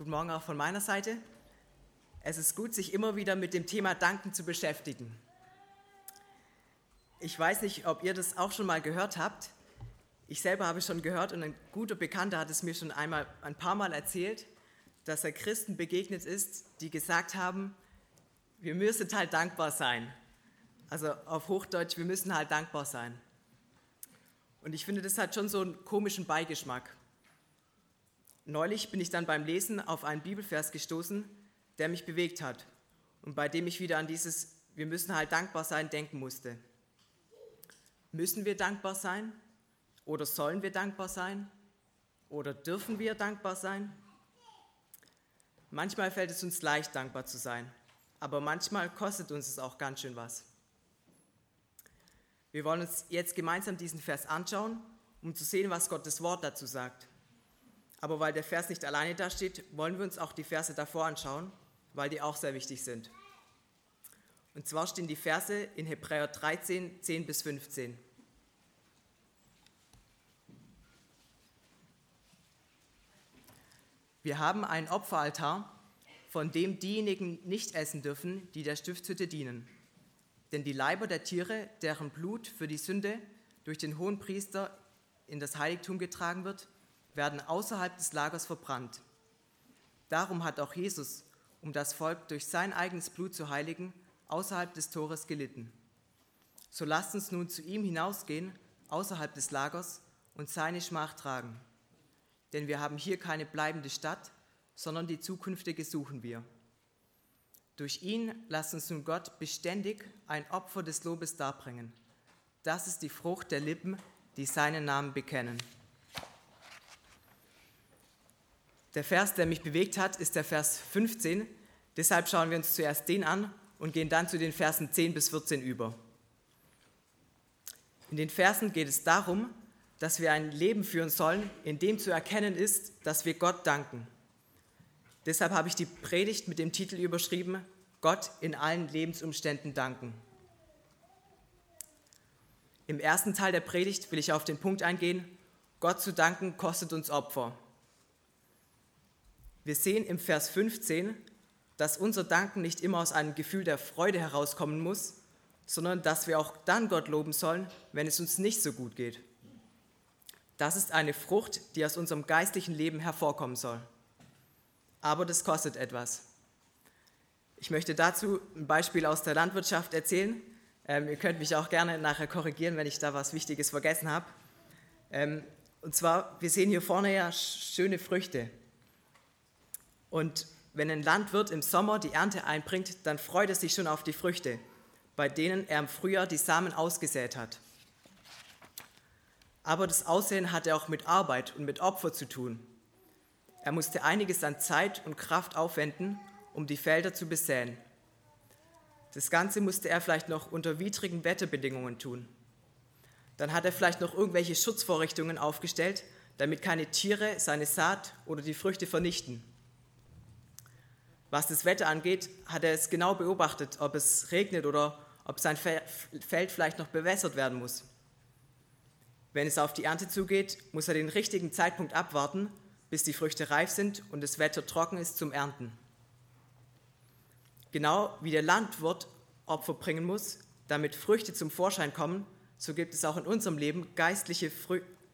Guten Morgen auch von meiner Seite. Es ist gut, sich immer wieder mit dem Thema Danken zu beschäftigen. Ich weiß nicht, ob ihr das auch schon mal gehört habt. Ich selber habe es schon gehört und ein guter Bekannter hat es mir schon einmal ein paar Mal erzählt, dass er Christen begegnet ist, die gesagt haben, wir müssen halt dankbar sein. Also auf Hochdeutsch, wir müssen halt dankbar sein. Und ich finde, das hat schon so einen komischen Beigeschmack. Neulich bin ich dann beim Lesen auf einen Bibelvers gestoßen, der mich bewegt hat und bei dem ich wieder an dieses Wir müssen halt dankbar sein denken musste. Müssen wir dankbar sein? Oder sollen wir dankbar sein? Oder dürfen wir dankbar sein? Manchmal fällt es uns leicht, dankbar zu sein, aber manchmal kostet uns es auch ganz schön was. Wir wollen uns jetzt gemeinsam diesen Vers anschauen, um zu sehen, was Gottes Wort dazu sagt. Aber weil der Vers nicht alleine da steht, wollen wir uns auch die Verse davor anschauen, weil die auch sehr wichtig sind. Und zwar stehen die Verse in Hebräer 13, 10 bis 15. Wir haben einen Opferaltar, von dem diejenigen nicht essen dürfen, die der Stiftshütte dienen. Denn die Leiber der Tiere, deren Blut für die Sünde durch den Hohenpriester in das Heiligtum getragen wird, werden außerhalb des Lagers verbrannt. Darum hat auch Jesus, um das Volk durch sein eigenes Blut zu heiligen, außerhalb des Tores gelitten. So lasst uns nun zu ihm hinausgehen, außerhalb des Lagers, und seine Schmach tragen. Denn wir haben hier keine bleibende Stadt, sondern die zukünftige suchen wir. Durch ihn lasst uns nun Gott beständig ein Opfer des Lobes darbringen. Das ist die Frucht der Lippen, die seinen Namen bekennen. Der Vers, der mich bewegt hat, ist der Vers 15. Deshalb schauen wir uns zuerst den an und gehen dann zu den Versen 10 bis 14 über. In den Versen geht es darum, dass wir ein Leben führen sollen, in dem zu erkennen ist, dass wir Gott danken. Deshalb habe ich die Predigt mit dem Titel überschrieben, Gott in allen Lebensumständen danken. Im ersten Teil der Predigt will ich auf den Punkt eingehen, Gott zu danken kostet uns Opfer. Wir sehen im Vers 15, dass unser Danken nicht immer aus einem Gefühl der Freude herauskommen muss, sondern dass wir auch dann Gott loben sollen, wenn es uns nicht so gut geht. Das ist eine Frucht, die aus unserem geistlichen Leben hervorkommen soll. Aber das kostet etwas. Ich möchte dazu ein Beispiel aus der Landwirtschaft erzählen. Ähm, ihr könnt mich auch gerne nachher korrigieren, wenn ich da was Wichtiges vergessen habe. Ähm, und zwar, wir sehen hier vorne ja schöne Früchte. Und wenn ein Landwirt im Sommer die Ernte einbringt, dann freut er sich schon auf die Früchte, bei denen er im Frühjahr die Samen ausgesät hat. Aber das Aussehen hatte auch mit Arbeit und mit Opfer zu tun. Er musste einiges an Zeit und Kraft aufwenden, um die Felder zu besäen. Das Ganze musste er vielleicht noch unter widrigen Wetterbedingungen tun. Dann hat er vielleicht noch irgendwelche Schutzvorrichtungen aufgestellt, damit keine Tiere seine Saat oder die Früchte vernichten. Was das Wetter angeht, hat er es genau beobachtet, ob es regnet oder ob sein Feld vielleicht noch bewässert werden muss. Wenn es auf die Ernte zugeht, muss er den richtigen Zeitpunkt abwarten, bis die Früchte reif sind und das Wetter trocken ist zum Ernten. Genau wie der Landwirt Opfer bringen muss, damit Früchte zum Vorschein kommen, so gibt es auch in unserem Leben geistliche,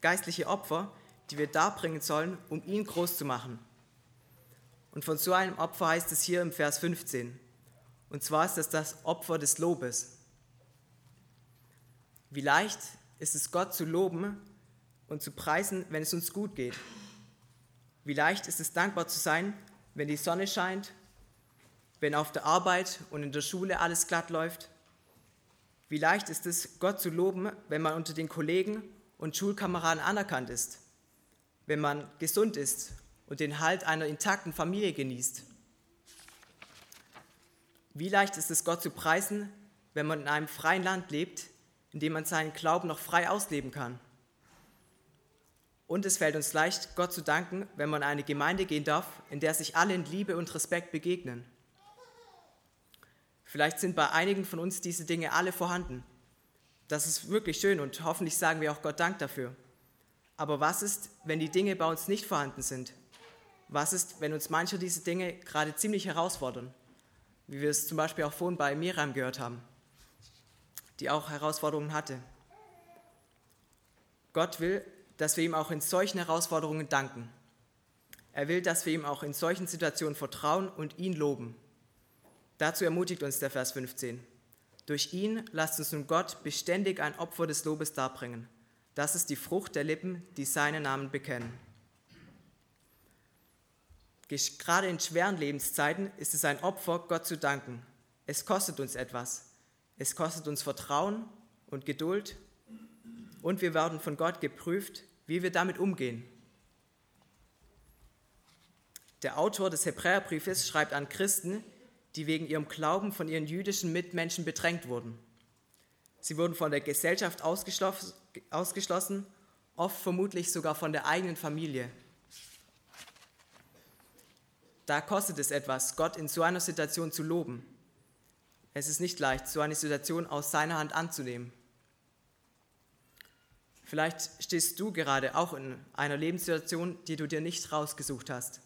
geistliche Opfer, die wir darbringen sollen, um ihn groß zu machen. Und von so einem Opfer heißt es hier im Vers 15. Und zwar ist das das Opfer des Lobes. Wie leicht ist es Gott zu loben und zu preisen, wenn es uns gut geht. Wie leicht ist es dankbar zu sein, wenn die Sonne scheint, wenn auf der Arbeit und in der Schule alles glatt läuft. Wie leicht ist es, Gott zu loben, wenn man unter den Kollegen und Schulkameraden anerkannt ist, wenn man gesund ist und den Halt einer intakten Familie genießt. Wie leicht ist es, Gott zu preisen, wenn man in einem freien Land lebt, in dem man seinen Glauben noch frei ausleben kann. Und es fällt uns leicht, Gott zu danken, wenn man in eine Gemeinde gehen darf, in der sich alle in Liebe und Respekt begegnen. Vielleicht sind bei einigen von uns diese Dinge alle vorhanden. Das ist wirklich schön und hoffentlich sagen wir auch Gott Dank dafür. Aber was ist, wenn die Dinge bei uns nicht vorhanden sind? Was ist, wenn uns manche dieser Dinge gerade ziemlich herausfordern, wie wir es zum Beispiel auch vorhin bei Miriam gehört haben, die auch Herausforderungen hatte. Gott will, dass wir ihm auch in solchen Herausforderungen danken. Er will, dass wir ihm auch in solchen Situationen vertrauen und ihn loben. Dazu ermutigt uns der Vers 15. Durch ihn lasst uns nun Gott beständig ein Opfer des Lobes darbringen. Das ist die Frucht der Lippen, die seinen Namen bekennen. Gerade in schweren Lebenszeiten ist es ein Opfer, Gott zu danken. Es kostet uns etwas. Es kostet uns Vertrauen und Geduld und wir werden von Gott geprüft, wie wir damit umgehen. Der Autor des Hebräerbriefes schreibt an Christen, die wegen ihrem Glauben von ihren jüdischen Mitmenschen bedrängt wurden. Sie wurden von der Gesellschaft ausgeschlossen, oft vermutlich sogar von der eigenen Familie. Da kostet es etwas, Gott in so einer Situation zu loben. Es ist nicht leicht, so eine Situation aus seiner Hand anzunehmen. Vielleicht stehst du gerade auch in einer Lebenssituation, die du dir nicht rausgesucht hast.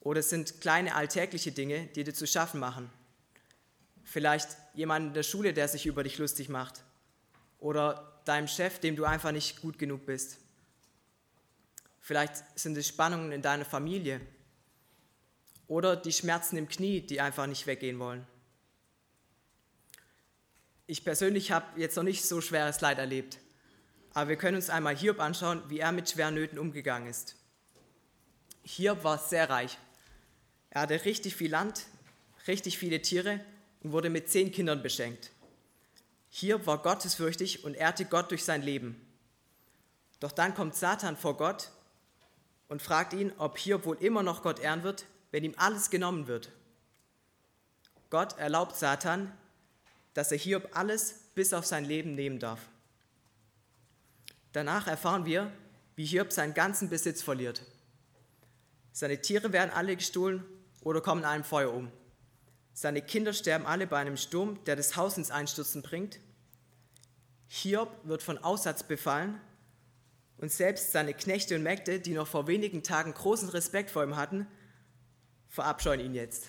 Oder es sind kleine alltägliche Dinge, die dir zu schaffen machen. Vielleicht jemand in der Schule, der sich über dich lustig macht. Oder deinem Chef, dem du einfach nicht gut genug bist. Vielleicht sind es Spannungen in deiner Familie. Oder die Schmerzen im Knie, die einfach nicht weggehen wollen. Ich persönlich habe jetzt noch nicht so schweres Leid erlebt. Aber wir können uns einmal Hiob anschauen, wie er mit schweren Nöten umgegangen ist. Hiob war sehr reich. Er hatte richtig viel Land, richtig viele Tiere und wurde mit zehn Kindern beschenkt. Hiob war gottesfürchtig und ehrte Gott durch sein Leben. Doch dann kommt Satan vor Gott und fragt ihn, ob Hiob wohl immer noch Gott ehren wird, wenn ihm alles genommen wird. Gott erlaubt Satan, dass er Hiob alles bis auf sein Leben nehmen darf. Danach erfahren wir, wie Hiob seinen ganzen Besitz verliert. Seine Tiere werden alle gestohlen oder kommen in einem Feuer um. Seine Kinder sterben alle bei einem Sturm, der das Haus ins Einstürzen bringt. Hiob wird von Aussatz befallen und selbst seine Knechte und Mägde, die noch vor wenigen Tagen großen Respekt vor ihm hatten, verabscheuen ihn jetzt.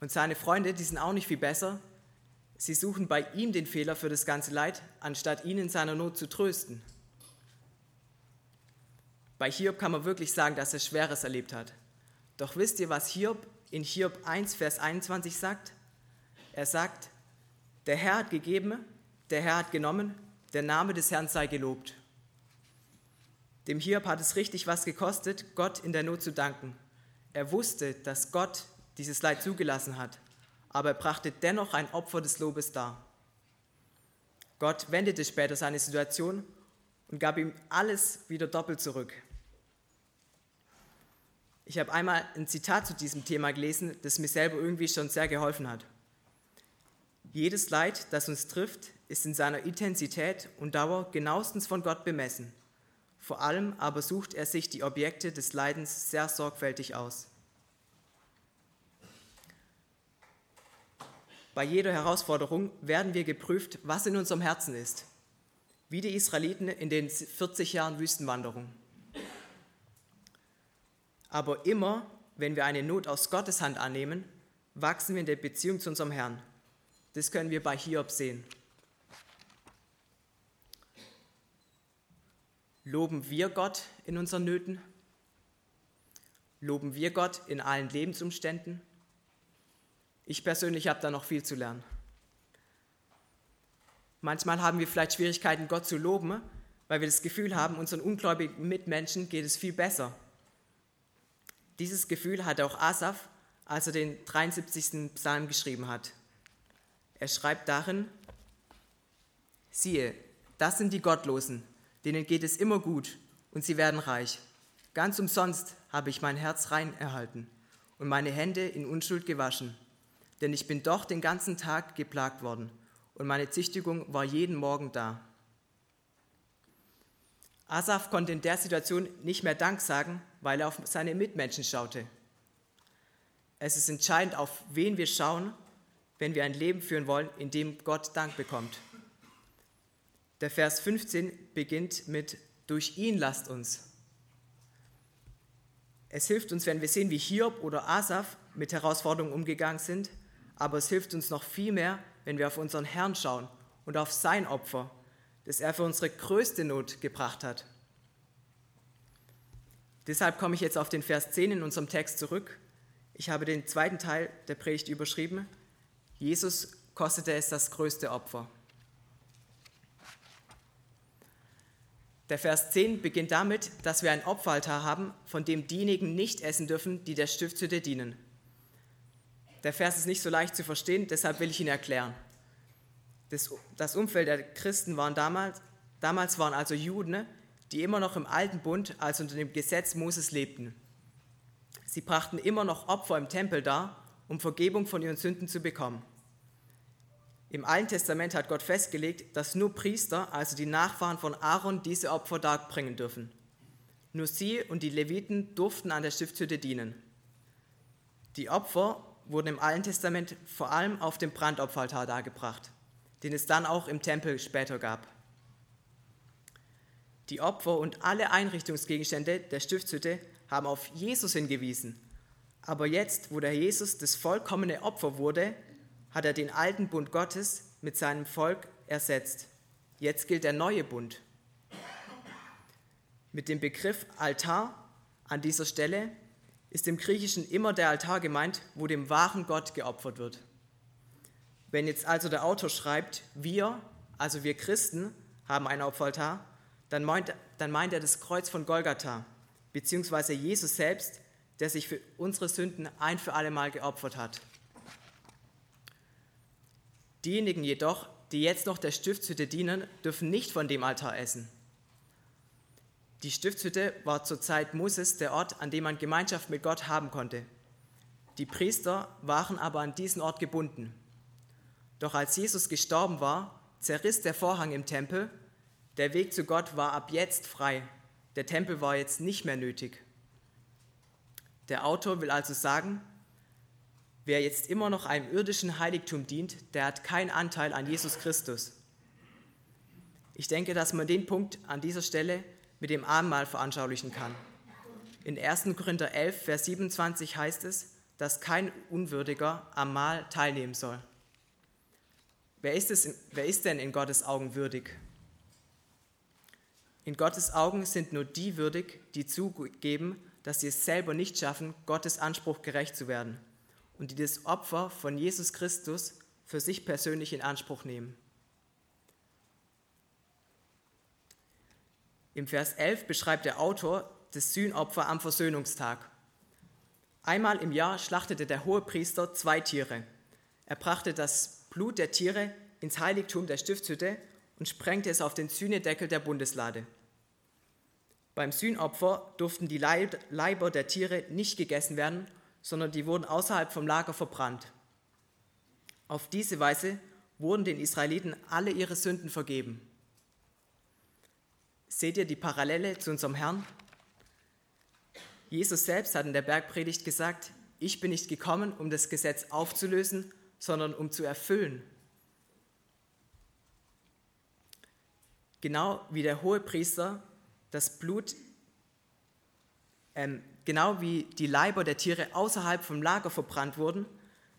Und seine Freunde, die sind auch nicht viel besser. Sie suchen bei ihm den Fehler für das ganze Leid, anstatt ihn in seiner Not zu trösten. Bei Hiob kann man wirklich sagen, dass er Schweres erlebt hat. Doch wisst ihr, was Hiob in Hiob 1, Vers 21 sagt? Er sagt, der Herr hat gegeben, der Herr hat genommen, der Name des Herrn sei gelobt. Dem Hiob hat es richtig was gekostet, Gott in der Not zu danken. Er wusste, dass Gott dieses Leid zugelassen hat, aber er brachte dennoch ein Opfer des Lobes dar. Gott wendete später seine Situation und gab ihm alles wieder doppelt zurück. Ich habe einmal ein Zitat zu diesem Thema gelesen, das mir selber irgendwie schon sehr geholfen hat. Jedes Leid, das uns trifft, ist in seiner Intensität und Dauer genauestens von Gott bemessen. Vor allem aber sucht er sich die Objekte des Leidens sehr sorgfältig aus. Bei jeder Herausforderung werden wir geprüft, was in unserem Herzen ist, wie die Israeliten in den 40 Jahren Wüstenwanderung. Aber immer, wenn wir eine Not aus Gottes Hand annehmen, wachsen wir in der Beziehung zu unserem Herrn. Das können wir bei Hiob sehen. Loben wir Gott in unseren Nöten? Loben wir Gott in allen Lebensumständen? Ich persönlich habe da noch viel zu lernen. Manchmal haben wir vielleicht Schwierigkeiten, Gott zu loben, weil wir das Gefühl haben, unseren ungläubigen Mitmenschen geht es viel besser. Dieses Gefühl hatte auch Asaf, als er den 73. Psalm geschrieben hat. Er schreibt darin, siehe, das sind die Gottlosen, denen geht es immer gut und sie werden reich. Ganz umsonst habe ich mein Herz rein erhalten und meine Hände in Unschuld gewaschen. Denn ich bin doch den ganzen Tag geplagt worden und meine Züchtigung war jeden Morgen da. Asaf konnte in der Situation nicht mehr Dank sagen, weil er auf seine Mitmenschen schaute. Es ist entscheidend, auf wen wir schauen, wenn wir ein Leben führen wollen, in dem Gott Dank bekommt. Der Vers 15 beginnt mit Durch ihn lasst uns. Es hilft uns, wenn wir sehen, wie Hiob oder Asaf mit Herausforderungen umgegangen sind, aber es hilft uns noch viel mehr, wenn wir auf unseren Herrn schauen und auf sein Opfer, das er für unsere größte Not gebracht hat. Deshalb komme ich jetzt auf den Vers 10 in unserem Text zurück. Ich habe den zweiten Teil der Predigt überschrieben. Jesus kostete es das größte Opfer. Der Vers 10 beginnt damit, dass wir ein Opferaltar haben, von dem diejenigen nicht essen dürfen, die der Stiftshütte dienen. Der Vers ist nicht so leicht zu verstehen, deshalb will ich ihn erklären. Das, das Umfeld der Christen waren damals, damals waren also Juden, die immer noch im alten Bund, also unter dem Gesetz Moses lebten. Sie brachten immer noch Opfer im Tempel dar, um Vergebung von ihren Sünden zu bekommen. Im Alten Testament hat Gott festgelegt, dass nur Priester, also die Nachfahren von Aaron, diese Opfer darbringen dürfen. Nur sie und die Leviten durften an der Stiftshütte dienen. Die Opfer wurden im Alten Testament vor allem auf dem Brandopferaltar dargebracht, den es dann auch im Tempel später gab. Die Opfer und alle Einrichtungsgegenstände der Stiftshütte haben auf Jesus hingewiesen. Aber jetzt, wo der Jesus das vollkommene Opfer wurde, hat er den alten Bund Gottes mit seinem Volk ersetzt. Jetzt gilt der neue Bund. Mit dem Begriff Altar an dieser Stelle ist im Griechischen immer der Altar gemeint, wo dem wahren Gott geopfert wird. Wenn jetzt also der Autor schreibt, wir, also wir Christen, haben einen Opferaltar, dann meint, dann meint er das Kreuz von Golgatha, beziehungsweise Jesus selbst, der sich für unsere Sünden ein für alle Mal geopfert hat. Diejenigen jedoch, die jetzt noch der Stiftshütte dienen, dürfen nicht von dem Altar essen. Die Stiftshütte war zur Zeit Moses der Ort, an dem man Gemeinschaft mit Gott haben konnte. Die Priester waren aber an diesen Ort gebunden. Doch als Jesus gestorben war, zerriss der Vorhang im Tempel. Der Weg zu Gott war ab jetzt frei. Der Tempel war jetzt nicht mehr nötig. Der Autor will also sagen, Wer jetzt immer noch einem irdischen Heiligtum dient, der hat keinen Anteil an Jesus Christus. Ich denke, dass man den Punkt an dieser Stelle mit dem Abendmahl veranschaulichen kann. In 1. Korinther 11, Vers 27 heißt es, dass kein Unwürdiger am Mahl teilnehmen soll. Wer ist, es, wer ist denn in Gottes Augen würdig? In Gottes Augen sind nur die würdig, die zugeben, dass sie es selber nicht schaffen, Gottes Anspruch gerecht zu werden und die das Opfer von Jesus Christus für sich persönlich in Anspruch nehmen. Im Vers 11 beschreibt der Autor das Sühnopfer am Versöhnungstag. Einmal im Jahr schlachtete der Hohepriester zwei Tiere. Er brachte das Blut der Tiere ins Heiligtum der Stiftshütte und sprengte es auf den Sühnedeckel der Bundeslade. Beim Sühnopfer durften die Leiber der Tiere nicht gegessen werden sondern die wurden außerhalb vom Lager verbrannt. Auf diese Weise wurden den Israeliten alle ihre Sünden vergeben. Seht ihr die Parallele zu unserem Herrn? Jesus selbst hat in der Bergpredigt gesagt, ich bin nicht gekommen, um das Gesetz aufzulösen, sondern um zu erfüllen. Genau wie der Hohepriester das Blut ähm, Genau wie die Leiber der Tiere außerhalb vom Lager verbrannt wurden,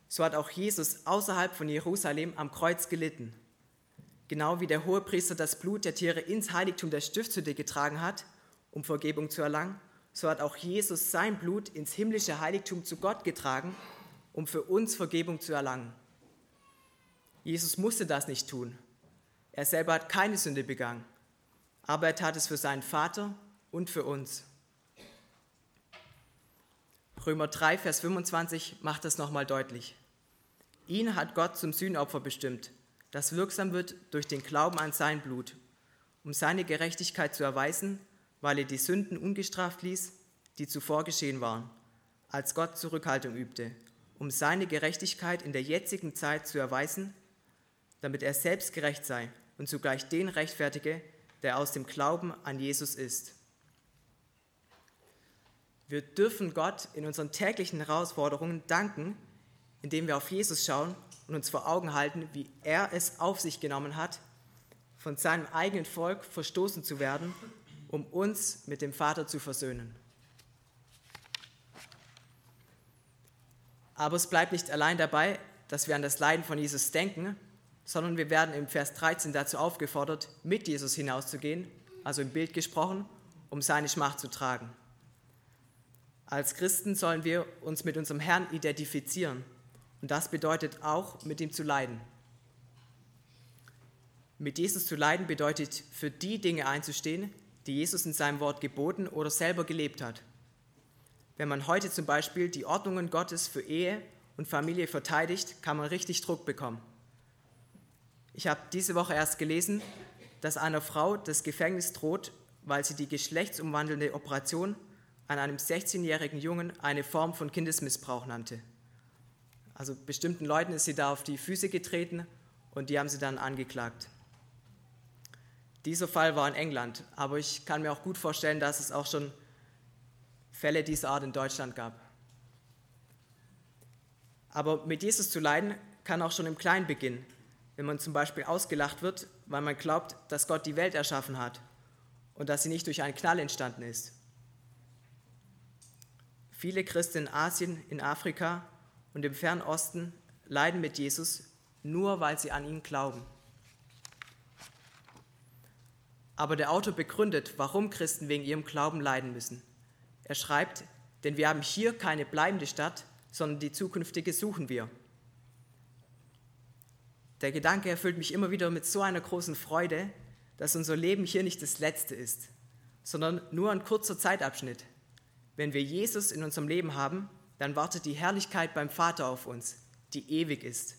so hat auch Jesus außerhalb von Jerusalem am Kreuz gelitten. Genau wie der Hohepriester das Blut der Tiere ins Heiligtum der Stiftshütte getragen hat, um Vergebung zu erlangen, so hat auch Jesus sein Blut ins himmlische Heiligtum zu Gott getragen, um für uns Vergebung zu erlangen. Jesus musste das nicht tun. Er selber hat keine Sünde begangen, aber er tat es für seinen Vater und für uns. Römer 3, Vers 25 macht das nochmal deutlich. Ihn hat Gott zum Sühnopfer bestimmt, das wirksam wird durch den Glauben an sein Blut, um seine Gerechtigkeit zu erweisen, weil er die Sünden ungestraft ließ, die zuvor geschehen waren, als Gott Zurückhaltung übte, um seine Gerechtigkeit in der jetzigen Zeit zu erweisen, damit er selbst gerecht sei und zugleich den rechtfertige, der aus dem Glauben an Jesus ist. Wir dürfen Gott in unseren täglichen Herausforderungen danken, indem wir auf Jesus schauen und uns vor Augen halten, wie er es auf sich genommen hat, von seinem eigenen Volk verstoßen zu werden, um uns mit dem Vater zu versöhnen. Aber es bleibt nicht allein dabei, dass wir an das Leiden von Jesus denken, sondern wir werden im Vers 13 dazu aufgefordert, mit Jesus hinauszugehen, also im Bild gesprochen, um seine Schmach zu tragen. Als Christen sollen wir uns mit unserem Herrn identifizieren und das bedeutet auch, mit ihm zu leiden. Mit Jesus zu leiden bedeutet, für die Dinge einzustehen, die Jesus in seinem Wort geboten oder selber gelebt hat. Wenn man heute zum Beispiel die Ordnungen Gottes für Ehe und Familie verteidigt, kann man richtig Druck bekommen. Ich habe diese Woche erst gelesen, dass einer Frau das Gefängnis droht, weil sie die geschlechtsumwandelnde Operation an einem 16-jährigen Jungen eine Form von Kindesmissbrauch nannte. Also bestimmten Leuten ist sie da auf die Füße getreten und die haben sie dann angeklagt. Dieser Fall war in England, aber ich kann mir auch gut vorstellen, dass es auch schon Fälle dieser Art in Deutschland gab. Aber mit Jesus zu leiden kann auch schon im Kleinen beginnen, wenn man zum Beispiel ausgelacht wird, weil man glaubt, dass Gott die Welt erschaffen hat und dass sie nicht durch einen Knall entstanden ist. Viele Christen in Asien, in Afrika und im Fernen Osten leiden mit Jesus nur, weil sie an ihn glauben. Aber der Autor begründet, warum Christen wegen ihrem Glauben leiden müssen. Er schreibt, denn wir haben hier keine bleibende Stadt, sondern die zukünftige suchen wir. Der Gedanke erfüllt mich immer wieder mit so einer großen Freude, dass unser Leben hier nicht das letzte ist, sondern nur ein kurzer Zeitabschnitt. Wenn wir Jesus in unserem Leben haben, dann wartet die Herrlichkeit beim Vater auf uns, die ewig ist.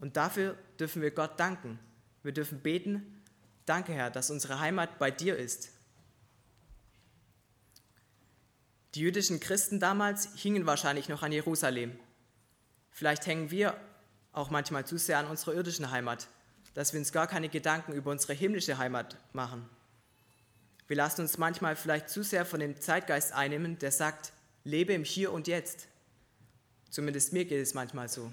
Und dafür dürfen wir Gott danken. Wir dürfen beten, danke Herr, dass unsere Heimat bei dir ist. Die jüdischen Christen damals hingen wahrscheinlich noch an Jerusalem. Vielleicht hängen wir auch manchmal zu sehr an unserer irdischen Heimat, dass wir uns gar keine Gedanken über unsere himmlische Heimat machen. Wir lassen uns manchmal vielleicht zu sehr von dem Zeitgeist einnehmen, der sagt, lebe im Hier und Jetzt. Zumindest mir geht es manchmal so.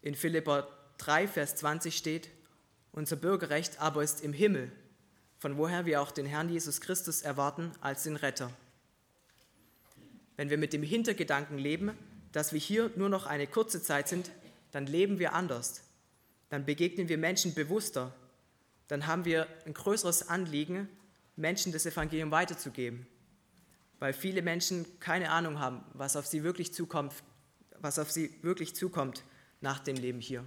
In Philipper 3, Vers 20 steht, unser Bürgerrecht aber ist im Himmel, von woher wir auch den Herrn Jesus Christus erwarten als den Retter. Wenn wir mit dem Hintergedanken leben, dass wir hier nur noch eine kurze Zeit sind, dann leben wir anders. Dann begegnen wir Menschen bewusster. Dann haben wir ein größeres Anliegen, Menschen das Evangelium weiterzugeben. Weil viele Menschen keine Ahnung haben, was auf sie wirklich zukommt, was auf sie wirklich zukommt nach dem Leben hier.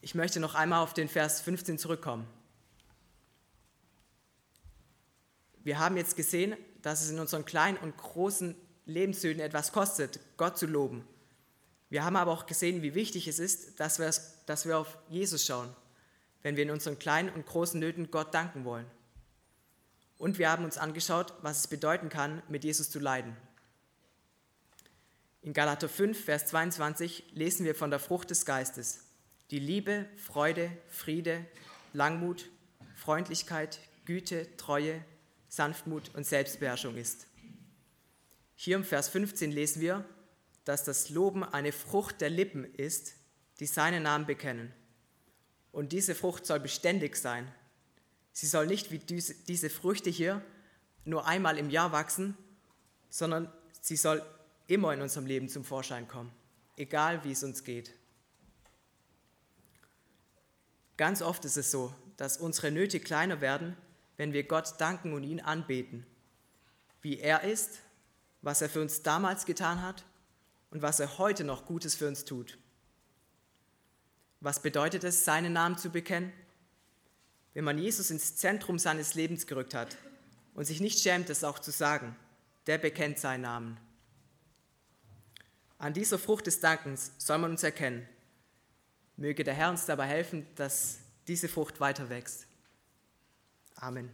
Ich möchte noch einmal auf den Vers 15 zurückkommen. Wir haben jetzt gesehen, dass es in unseren kleinen und großen Lebenssünden etwas kostet, Gott zu loben. Wir haben aber auch gesehen, wie wichtig es ist, dass wir, dass wir auf Jesus schauen, wenn wir in unseren kleinen und großen Nöten Gott danken wollen. Und wir haben uns angeschaut, was es bedeuten kann, mit Jesus zu leiden. In Galater 5, Vers 22 lesen wir von der Frucht des Geistes die Liebe, Freude, Friede, Langmut, Freundlichkeit, Güte, Treue, Sanftmut und Selbstbeherrschung ist. Hier im Vers 15 lesen wir, dass das Loben eine Frucht der Lippen ist, die seinen Namen bekennen. Und diese Frucht soll beständig sein. Sie soll nicht wie diese Früchte hier nur einmal im Jahr wachsen, sondern sie soll immer in unserem Leben zum Vorschein kommen, egal wie es uns geht. Ganz oft ist es so, dass unsere Nöte kleiner werden, wenn wir Gott danken und ihn anbeten, wie er ist, was er für uns damals getan hat und was er heute noch Gutes für uns tut. Was bedeutet es, seinen Namen zu bekennen? Wenn man Jesus ins Zentrum seines Lebens gerückt hat und sich nicht schämt, es auch zu sagen, der bekennt seinen Namen. An dieser Frucht des Dankens soll man uns erkennen, Möge der Herr uns dabei helfen, dass diese Frucht weiter wächst. Amen.